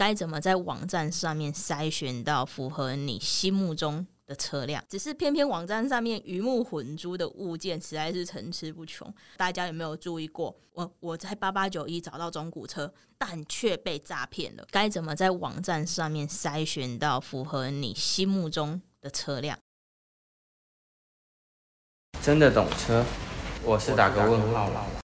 该怎么在网站上面筛选到符合你心目中的车辆？只是偏偏网站上面鱼目混珠的物件实在是层出不穷。大家有没有注意过？我我在八八九一找到中古车，但却被诈骗了。该怎么在网站上面筛选到符合你心目中的车辆？真的懂车，我是打个问号了。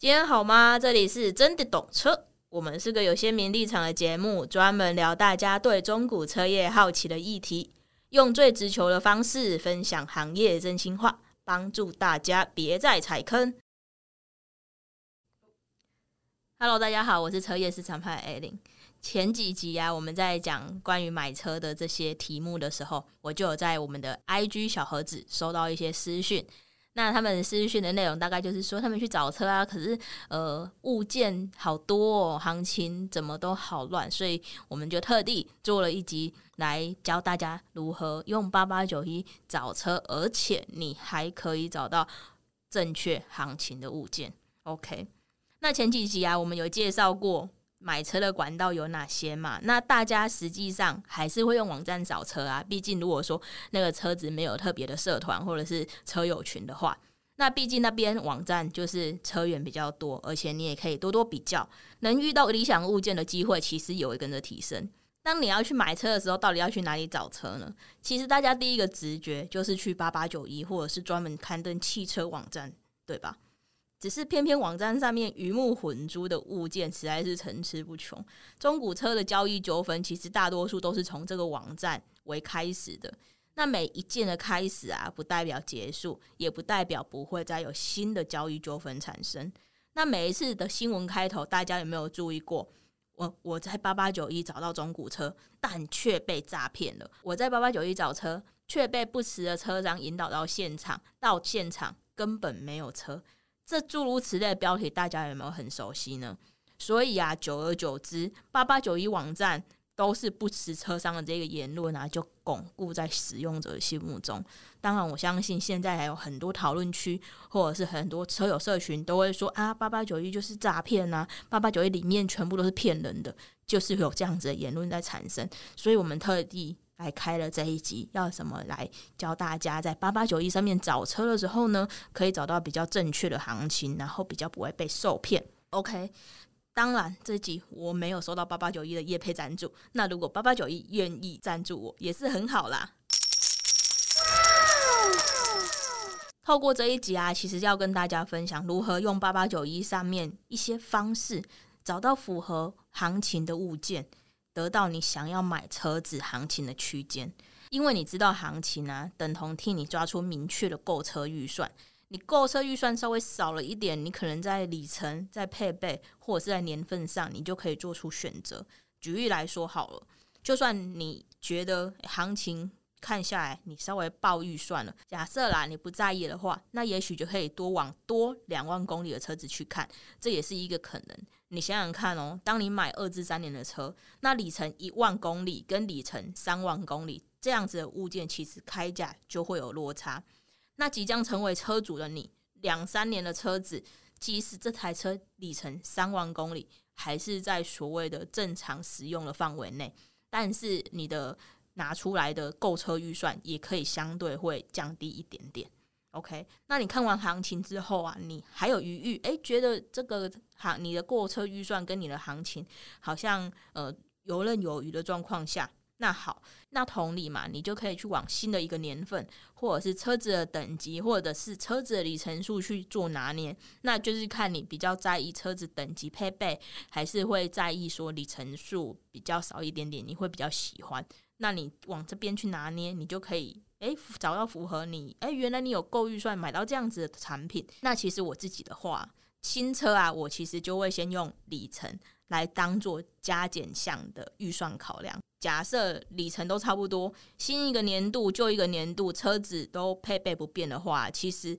今天好吗？这里是真的懂车，我们是个有鲜明立场的节目，专门聊大家对中古车业好奇的议题，用最直球的方式分享行业真心话，帮助大家别再踩坑。Hello，大家好，我是车业市场派艾琳。前几集啊，我们在讲关于买车的这些题目的时候，我就有在我们的 IG 小盒子收到一些私讯。那他们私讯的内容大概就是说，他们去找车啊，可是呃物件好多哦，行情怎么都好乱，所以我们就特地做了一集来教大家如何用八八九一找车，而且你还可以找到正确行情的物件。OK，那前几集啊，我们有介绍过。买车的管道有哪些嘛？那大家实际上还是会用网站找车啊。毕竟如果说那个车子没有特别的社团或者是车友群的话，那毕竟那边网站就是车源比较多，而且你也可以多多比较，能遇到理想物件的机会其实也会跟着提升。当你要去买车的时候，到底要去哪里找车呢？其实大家第一个直觉就是去八八九一或者是专门刊登汽车网站，对吧？只是偏偏网站上面鱼目混珠的物件实在是层出不穷。中古车的交易纠纷，其实大多数都是从这个网站为开始的。那每一件的开始啊，不代表结束，也不代表不会再有新的交易纠纷产生。那每一次的新闻开头，大家有没有注意过？我我在八八九一找到中古车，但却被诈骗了。我在八八九一找车，却被不实的车商引导到现场，到现场根本没有车。这诸如此类的标题，大家有没有很熟悉呢？所以啊，久而久之，八八九一网站都是不实车商的这个言论啊，就巩固在使用者心目中。当然，我相信现在还有很多讨论区，或者是很多车友社群都会说啊，八八九一就是诈骗啊，八八九一里面全部都是骗人的，就是有这样子的言论在产生。所以我们特地。来开了这一集，要什么来教大家在八八九一上面找车的时候呢，可以找到比较正确的行情，然后比较不会被受骗。OK，当然这一集我没有收到八八九一的业配赞助，那如果八八九一愿意赞助我，也是很好啦。透过这一集啊，其实要跟大家分享如何用八八九一上面一些方式找到符合行情的物件。得到你想要买车子行情的区间，因为你知道行情啊，等同替你抓出明确的购车预算。你购车预算稍微少了一点，你可能在里程、在配备或者是在年份上，你就可以做出选择。举例来说好了，就算你觉得行情看下来你稍微爆预算了，假设啦你不在意的话，那也许就可以多往多两万公里的车子去看，这也是一个可能。你想想看哦，当你买二至三年的车，那里程一万公里跟里程三万公里这样子的物件，其实开价就会有落差。那即将成为车主的你，两三年的车子，即使这台车里程三万公里，还是在所谓的正常使用的范围内，但是你的拿出来的购车预算也可以相对会降低一点点。OK，那你看完行情之后啊，你还有余裕？诶，觉得这个行你的购车预算跟你的行情好像呃游刃有余的状况下，那好，那同理嘛，你就可以去往新的一个年份，或者是车子的等级，或者是车子的里程数去做拿捏，那就是看你比较在意车子等级配备，还是会在意说里程数比较少一点点，你会比较喜欢。那你往这边去拿捏，你就可以。诶，找到符合你诶，原来你有够预算买到这样子的产品。那其实我自己的话，新车啊，我其实就会先用里程来当做加减项的预算考量。假设里程都差不多，新一个年度旧一个年度，车子都配备不变的话，其实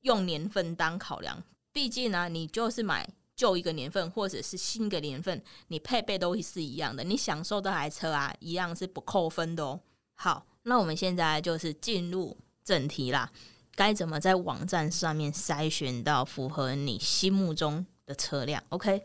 用年份当考量。毕竟呢、啊，你就是买旧一个年份或者是新一个年份，你配备都是一样的，你享受这台车啊，一样是不扣分的哦。好。那我们现在就是进入正题啦，该怎么在网站上面筛选到符合你心目中的车辆？OK，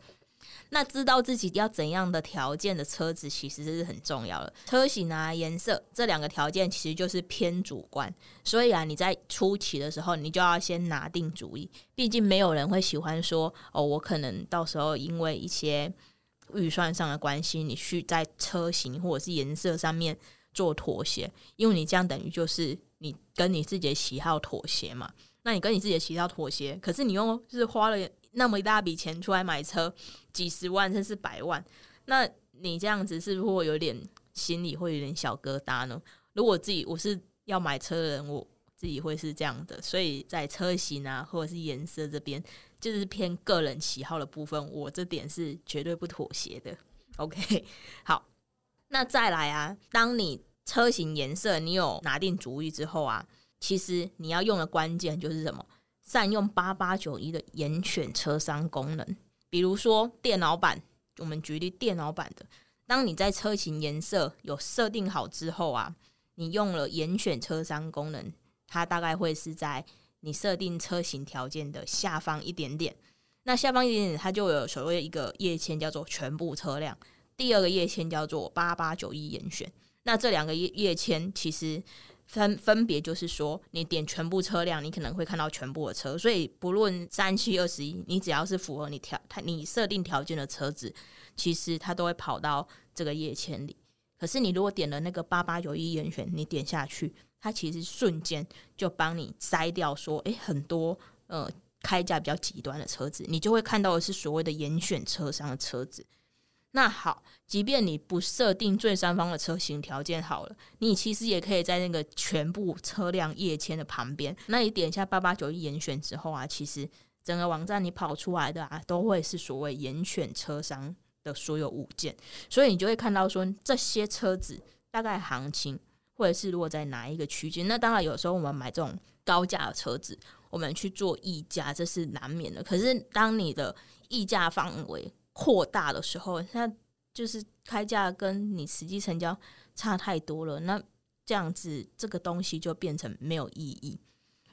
那知道自己要怎样的条件的车子，其实是很重要的。车型啊、颜色这两个条件，其实就是偏主观。所以啊，你在初期的时候，你就要先拿定主意。毕竟没有人会喜欢说，哦，我可能到时候因为一些预算上的关系，你去在车型或者是颜色上面做妥协，因为你这样等于就是你跟你自己的喜好妥协嘛。那你跟你自己的喜好妥协，可是你又是花了。那么一大笔钱出来买车，几十万甚至百万，那你这样子是不是会有点心里会有点小疙瘩呢？如果自己我是要买车的人，我自己会是这样的，所以在车型啊或者是颜色这边，就是偏个人喜好的部分，我这点是绝对不妥协的。OK，好，那再来啊，当你车型颜色你有拿定主意之后啊，其实你要用的关键就是什么？善用八八九一的严选车商功能，比如说电脑版，我们举例电脑版的，当你在车型颜色有设定好之后啊，你用了严选车商功能，它大概会是在你设定车型条件的下方一点点，那下方一点点它就有所谓一个页签叫做全部车辆，第二个页签叫做八八九一严选，那这两个页页签其实。分分别就是说，你点全部车辆，你可能会看到全部的车，所以不论三七二十一，你只要是符合你条它你设定条件的车子，其实它都会跑到这个页签里。可是你如果点了那个八八九一严选，你点下去，它其实瞬间就帮你筛掉说，诶，很多呃开价比较极端的车子，你就会看到的是所谓的严选车商的车子。那好，即便你不设定最上方的车型条件好了，你其实也可以在那个全部车辆页签的旁边，那你点一下八八九一严选之后啊，其实整个网站你跑出来的啊，都会是所谓严选车商的所有物件，所以你就会看到说这些车子大概行情，或者是如果在哪一个区间。那当然有时候我们买这种高价的车子，我们去做议价，这是难免的。可是当你的议价范围扩大的时候，那就是开价跟你实际成交差太多了，那这样子这个东西就变成没有意义。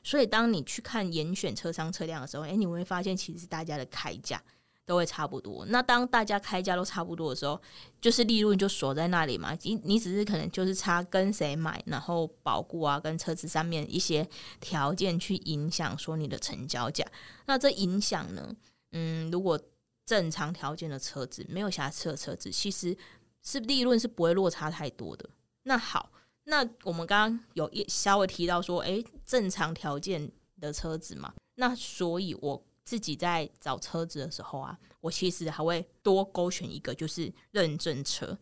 所以当你去看严选车商车辆的时候，诶，你会发现其实大家的开价都会差不多。那当大家开价都差不多的时候，就是利润就锁在那里嘛。你你只是可能就是差跟谁买，然后保固啊，跟车子上面一些条件去影响说你的成交价。那这影响呢，嗯，如果正常条件的车子，没有瑕疵的车子，其实是利润是不会落差太多的。那好，那我们刚刚有一稍微提到说，诶，正常条件的车子嘛，那所以我自己在找车子的时候啊，我其实还会多勾选一个，就是认证车。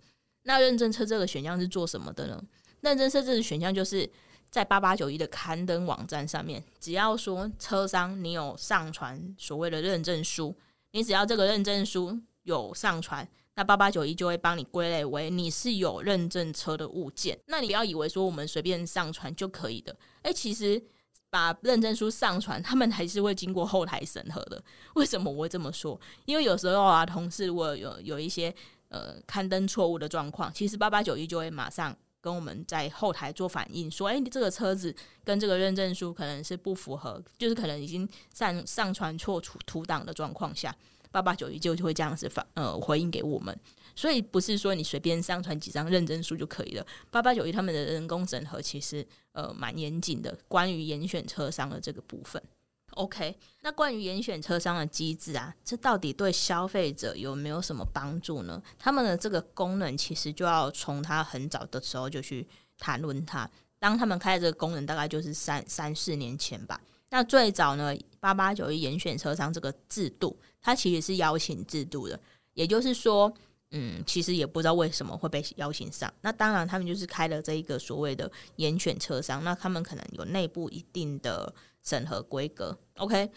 那认证车这个选项是做什么的呢？认证车这个选项就是在八八九一的刊登网站上面，只要说车商你有上传所谓的认证书。你只要这个认证书有上传，那八八九一就会帮你归类为你是有认证车的物件。那你不要以为说我们随便上传就可以的，诶，其实把认证书上传，他们还是会经过后台审核的。为什么我会这么说？因为有时候啊，同事如果有有一些呃刊登错误的状况，其实八八九一就会马上跟我们在后台做反映，说，诶，你这个车子跟这个认证书可能是不符合，就是可能已经上上传错图图档的状况下，八八九一就就会这样子反呃回应给我们。所以不是说你随便上传几张认证书就可以了，八八九一他们的人工审核其实呃蛮严谨的，关于严选车商的这个部分。OK，那关于严选车商的机制啊，这到底对消费者有没有什么帮助呢？他们的这个功能其实就要从他很早的时候就去谈论它。当他们开这个功能，大概就是三三四年前吧。那最早呢，八八九一严选车商这个制度，它其实是邀请制度的，也就是说，嗯，其实也不知道为什么会被邀请上。那当然，他们就是开了这一个所谓的严选车商，那他们可能有内部一定的。审核规格，OK，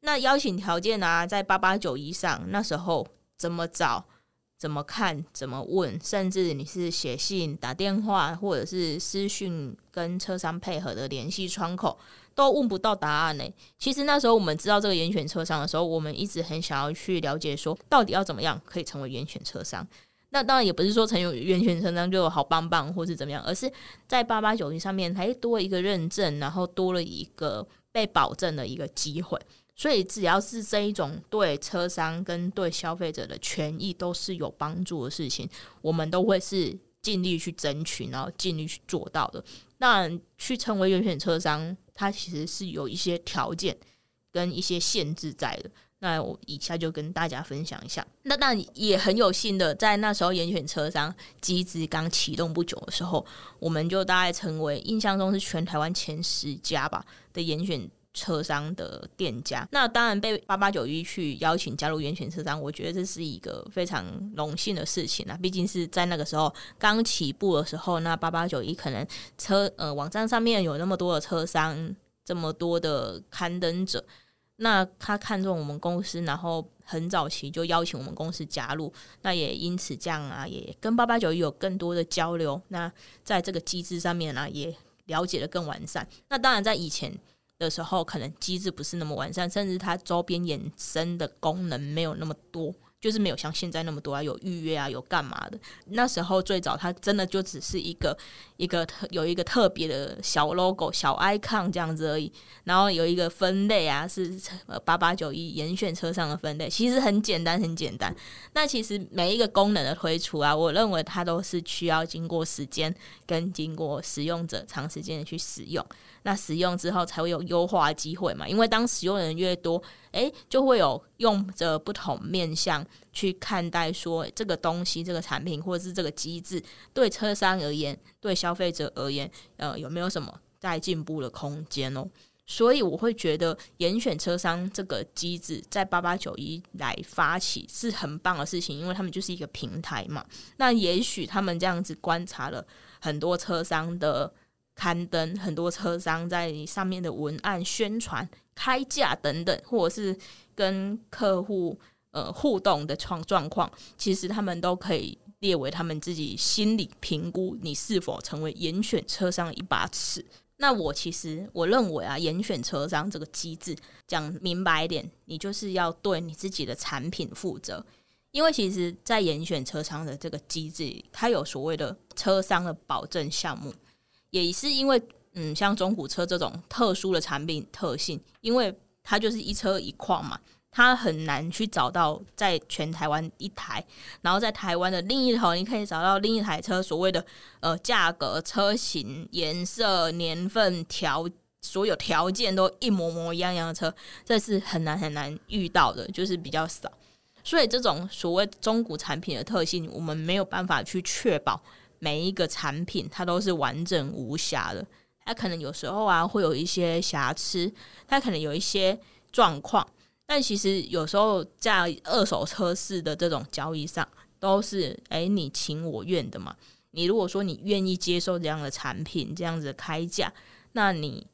那邀请条件啊，在八八九一上，那时候怎么找、怎么看、怎么问，甚至你是写信、打电话，或者是私讯跟车商配合的联系窗口，都问不到答案呢。其实那时候我们知道这个严选车商的时候，我们一直很想要去了解，说到底要怎么样可以成为严选车商。那当然也不是说成为严选车商就好棒棒，或是怎么样，而是在八八九零上面还多一个认证，然后多了一个。被保证的一个机会，所以只要是这一种对车商跟对消费者的权益都是有帮助的事情，我们都会是尽力去争取，然后尽力去做到的。那去成为严选车商，它其实是有一些条件跟一些限制在的。那我以下就跟大家分享一下。那当然也很有幸的，在那时候严选车商机制刚启动不久的时候，我们就大概成为印象中是全台湾前十家吧的严选车商的店家。那当然被八八九一去邀请加入源泉车商，我觉得这是一个非常荣幸的事情啊。毕竟是在那个时候刚起步的时候，那八八九一可能车呃网站上面有那么多的车商，这么多的刊登者。那他看中我们公司，然后很早期就邀请我们公司加入，那也因此这样啊，也跟八八九一有更多的交流。那在这个机制上面呢、也了解得更完善。那当然在以前的时候，可能机制不是那么完善，甚至它周边衍生的功能没有那么多。就是没有像现在那么多啊，有预约啊，有干嘛的。那时候最早它真的就只是一个一个特有一个特别的小 logo、小 icon 这样子而已。然后有一个分类啊，是八八九一严选车上的分类，其实很简单，很简单。那其实每一个功能的推出啊，我认为它都是需要经过时间跟经过使用者长时间的去使用。那使用之后才会有优化机会嘛？因为当使用人越多，诶，就会有用着不同面向去看待说这个东西、这个产品或者是这个机制，对车商而言，对消费者而言，呃，有没有什么在进步的空间哦？所以我会觉得严选车商这个机制在八八九一来发起是很棒的事情，因为他们就是一个平台嘛。那也许他们这样子观察了很多车商的。刊登很多车商在上面的文案宣传、开价等等，或者是跟客户呃互动的状状况，其实他们都可以列为他们自己心理评估你是否成为严选车商一把尺。那我其实我认为啊，严选车商这个机制讲明白一点，你就是要对你自己的产品负责，因为其实，在严选车商的这个机制，它有所谓的车商的保证项目。也是因为，嗯，像中古车这种特殊的产品特性，因为它就是一车一况嘛，它很难去找到在全台湾一台，然后在台湾的另一头，你可以找到另一台车，所谓的呃价格、车型、颜色、年份条，所有条件都一模模一样样的车，这是很难很难遇到的，就是比较少。所以这种所谓中古产品的特性，我们没有办法去确保。每一个产品它都是完整无瑕的，它可能有时候啊会有一些瑕疵，它可能有一些状况，但其实有时候在二手车市的这种交易上，都是诶你情我愿的嘛。你如果说你愿意接受这样的产品，这样子开价，那你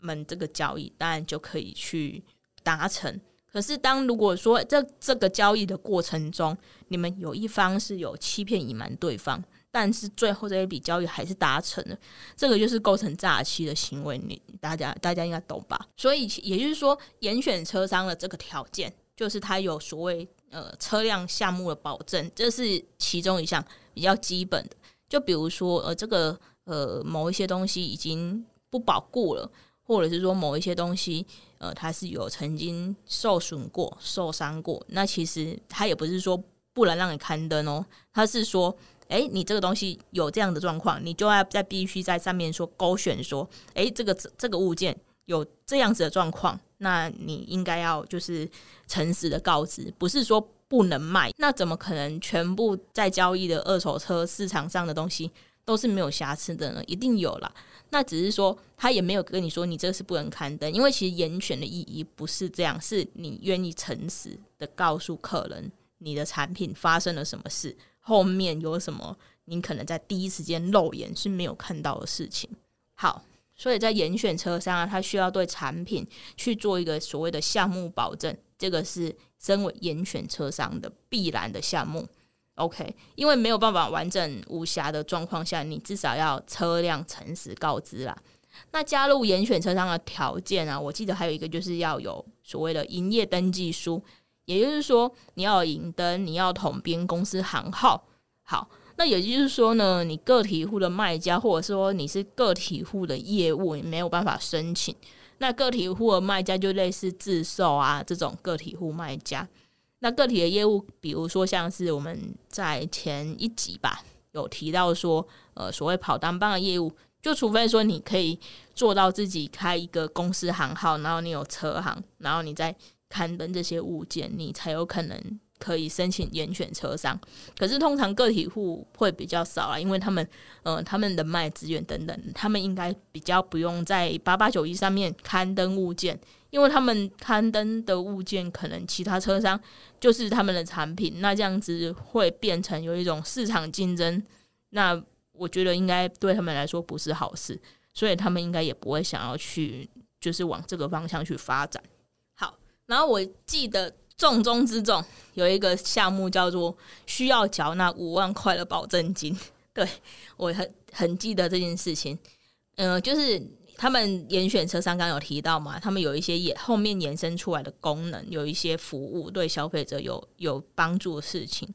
们这个交易当然就可以去达成。可是当如果说这这个交易的过程中，你们有一方是有欺骗隐瞒对方。但是最后这一笔交易还是达成了，这个就是构成诈欺的行为，你大家大家应该懂吧？所以也就是说，严选车商的这个条件，就是它有所谓呃车辆项目的保证，这是其中一项比较基本的。就比如说呃这个呃某一些东西已经不保固了，或者是说某一些东西呃它是有曾经受损过、受伤过，那其实它也不是说不能让你刊登哦，它是说。诶，你这个东西有这样的状况，你就要在必须在上面说勾选说，诶，这个这个物件有这样子的状况，那你应该要就是诚实的告知，不是说不能卖。那怎么可能全部在交易的二手车市场上的东西都是没有瑕疵的呢？一定有啦。那只是说他也没有跟你说你这个是不能刊登，因为其实严选的意义不是这样，是你愿意诚实的告诉客人你的产品发生了什么事。后面有什么？你可能在第一时间肉眼是没有看到的事情。好，所以在严选车商啊，他需要对产品去做一个所谓的项目保证，这个是身为严选车商的必然的项目。OK，因为没有办法完整无瑕的状况下，你至少要车辆诚实告知啦。那加入严选车商的条件啊，我记得还有一个就是要有所谓的营业登记书。也就是说，你要营登，你要统编公司行号。好，那也就是说呢，你个体户的卖家，或者说你是个体户的业务，你没有办法申请。那个体户的卖家就类似自售啊这种个体户卖家。那个体的业务，比如说像是我们在前一集吧有提到说，呃，所谓跑单帮的业务，就除非说你可以做到自己开一个公司行号，然后你有车行，然后你再刊登这些物件，你才有可能。可以申请严选车商，可是通常个体户会比较少啊，因为他们，呃，他们人脉资源等等，他们应该比较不用在八八九一上面刊登物件，因为他们刊登的物件可能其他车商就是他们的产品，那这样子会变成有一种市场竞争，那我觉得应该对他们来说不是好事，所以他们应该也不会想要去，就是往这个方向去发展。然后我记得。重中之重有一个项目叫做需要缴纳五万块的保证金，对，我很很记得这件事情。嗯、就是他们严选车商刚有提到嘛，他们有一些也后面延伸出来的功能，有一些服务对消费者有有帮助的事情。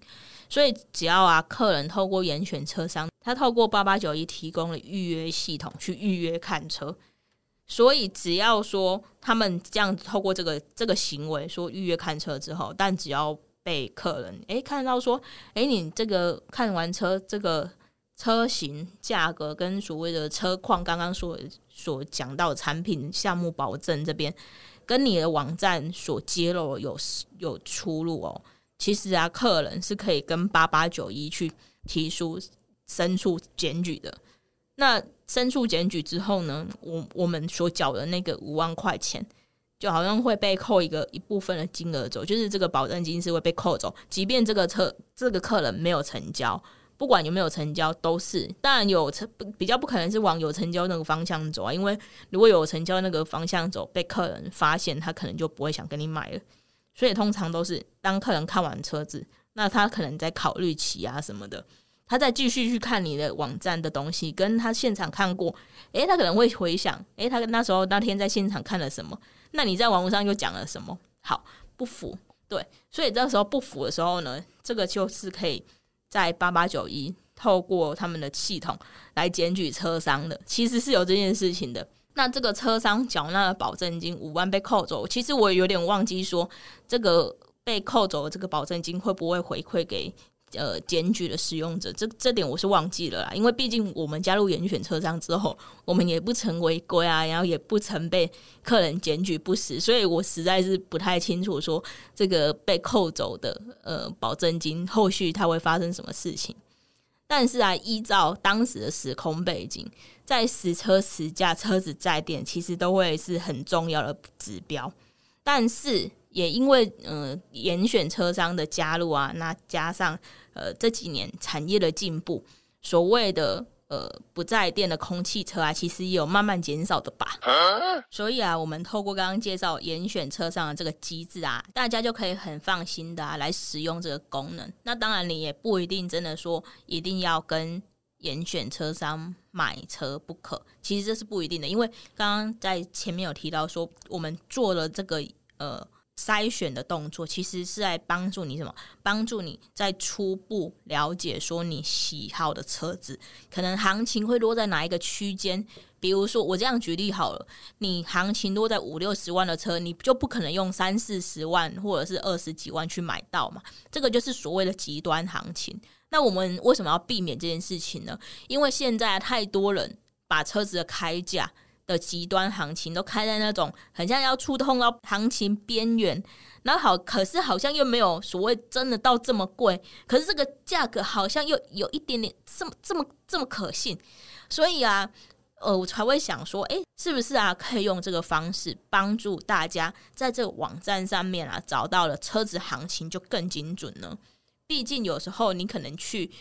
所以只要啊，客人透过严选车商，他透过八八九一提供了预约系统去预约看车。所以只要说他们这样透过这个这个行为说预约看车之后，但只要被客人诶、看到说，诶、你这个看完车这个车型价格跟所谓的车况，刚刚所所讲到产品项目保证这边，跟你的网站所揭露有有出入哦。其实啊，客人是可以跟八八九一去提出申诉检举的。那申诉检举之后呢，我我们所缴的那个五万块钱，就好像会被扣一个一部分的金额走，就是这个保证金是会被扣走，即便这个车这个客人没有成交，不管有没有成交都是，当然有成比较不可能是往有成交那个方向走啊，因为如果有成交那个方向走，被客人发现，他可能就不会想跟你买了，所以通常都是当客人看完车子，那他可能在考虑期啊什么的。他再继续去看你的网站的东西，跟他现场看过，诶，他可能会回想，诶，他跟那时候那天在现场看了什么？那你在网络上又讲了什么？好，不符，对，所以这时候不符的时候呢，这个就是可以在八八九一透过他们的系统来检举车商的，其实是有这件事情的。那这个车商缴纳的保证金五万被扣走，其实我有点忘记说，这个被扣走的这个保证金会不会回馈给？呃，检举的使用者，这这点我是忘记了啦，因为毕竟我们加入严选车商之后，我们也不曾违规啊，然后也不曾被客人检举不实，所以我实在是不太清楚说这个被扣走的呃保证金后续它会发生什么事情。但是啊，依照当时的时空背景，在实车实价车子在店其实都会是很重要的指标，但是。也因为呃严选车商的加入啊，那加上呃这几年产业的进步，所谓的呃不在电的空气车啊，其实也有慢慢减少的吧。啊、所以啊，我们透过刚刚介绍严选车商的这个机制啊，大家就可以很放心的啊来使用这个功能。那当然，你也不一定真的说一定要跟严选车商买车不可，其实这是不一定的，因为刚刚在前面有提到说，我们做了这个呃。筛选的动作其实是在帮助你什么？帮助你在初步了解说你喜好的车子，可能行情会落在哪一个区间。比如说我这样举例好了，你行情落在五六十万的车，你就不可能用三四十万或者是二十几万去买到嘛。这个就是所谓的极端行情。那我们为什么要避免这件事情呢？因为现在太多人把车子的开价。的极端行情都开在那种很像要触碰到行情边缘，然后好，可是好像又没有所谓真的到这么贵，可是这个价格好像又有一点点这么这么这么可信，所以啊，呃，我才会想说，诶，是不是啊，可以用这个方式帮助大家在这个网站上面啊找到了车子行情就更精准呢？毕竟有时候你可能去。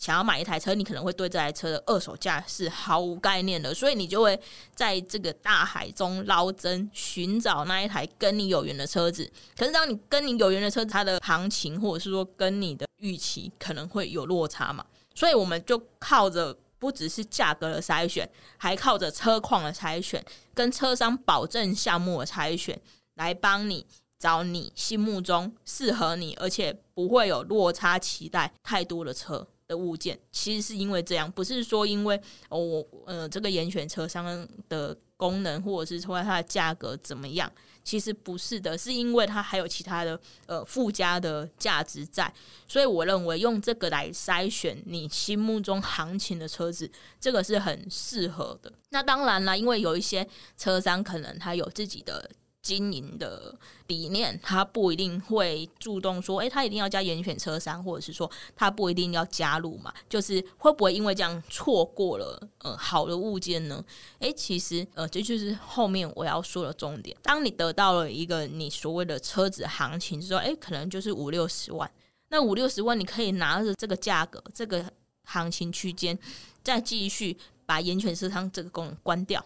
想要买一台车，你可能会对这台车的二手价是毫无概念的，所以你就会在这个大海中捞针，寻找那一台跟你有缘的车子。可是，当你跟你有缘的车子，它的行情或者是说跟你的预期可能会有落差嘛，所以我们就靠着不只是价格的筛选，还靠着车况的筛选，跟车商保证项目的筛选，来帮你找你心目中适合你，而且不会有落差期待太多的车。的物件，其实是因为这样，不是说因为哦，我呃这个严选车商的功能，或者是说它的价格怎么样，其实不是的，是因为它还有其他的呃附加的价值在，所以我认为用这个来筛选你心目中行情的车子，这个是很适合的。那当然啦，因为有一些车商可能他有自己的。经营的理念，他不一定会主动说，诶、他一定要加严选车商，或者是说他不一定要加入嘛，就是会不会因为这样错过了呃好的物件呢？诶、其实呃这就是后面我要说的重点。当你得到了一个你所谓的车子行情之后，诶、可能就是五六十万，那五六十万你可以拿着这个价格，这个行情区间，再继续把严选车商这个功能关掉。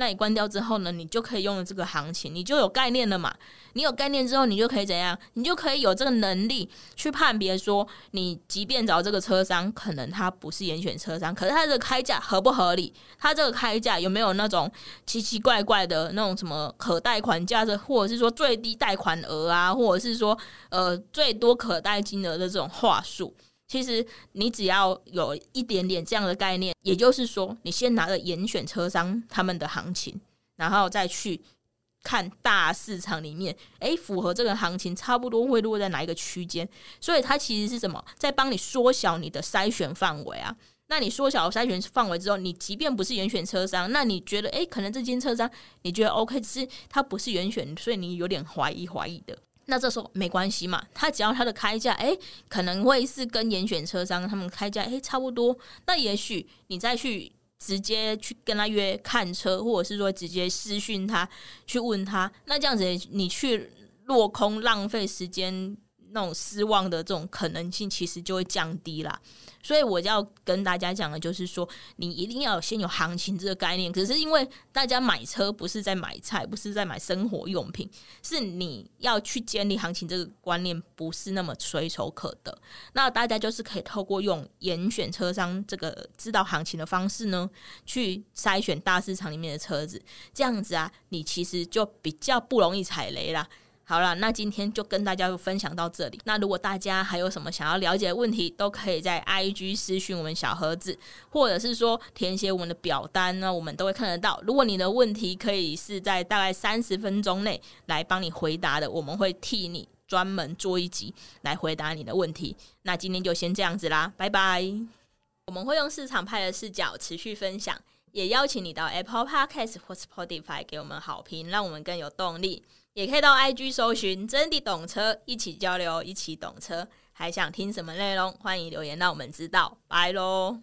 那你关掉之后呢，你就可以用了这个行情，你就有概念了嘛。你有概念之后，你就可以怎样？你就可以有这个能力去判别说，你即便找这个车商，可能他不是严选车商，可是他这个开价合不合理？他这个开价有没有那种奇奇怪怪的那种什么可贷款价值，或者是说最低贷款额啊，或者是说呃最多可贷金额的这种话术？其实你只要有一点点这样的概念，也就是说，你先拿着严选车商他们的行情，然后再去看大市场里面，诶，符合这个行情差不多会落在哪一个区间？所以它其实是什么，在帮你缩小你的筛选范围啊。那你缩小筛选范围之后，你即便不是严选车商，那你觉得，诶，可能这间车商你觉得 OK，只是它不是严选，所以你有点怀疑怀疑的。那这时候没关系嘛，他只要他的开价，诶，可能会是跟严选车商他们开价，诶，差不多。那也许你再去直接去跟他约看车，或者是说直接私讯他去问他，那这样子你去落空浪费时间。那种失望的这种可能性其实就会降低啦，所以我要跟大家讲的就是说，你一定要先有行情这个概念。可是因为大家买车不是在买菜，不是在买生活用品，是你要去建立行情这个观念，不是那么随手可得。那大家就是可以透过用严选车商这个知道行情的方式呢，去筛选大市场里面的车子，这样子啊，你其实就比较不容易踩雷啦。好了，那今天就跟大家分享到这里。那如果大家还有什么想要了解的问题，都可以在 IG 私讯我们小盒子，或者是说填写我们的表单呢，我们都会看得到。如果你的问题可以是在大概三十分钟内来帮你回答的，我们会替你专门做一集来回答你的问题。那今天就先这样子啦，拜拜。我们会用市场派的视角持续分享，也邀请你到 Apple Podcast 或 Spotify 给我们好评，让我们更有动力。也可以到 IG 搜寻“真的懂车”，一起交流，一起懂车。还想听什么内容？欢迎留言让我们知道。拜喽！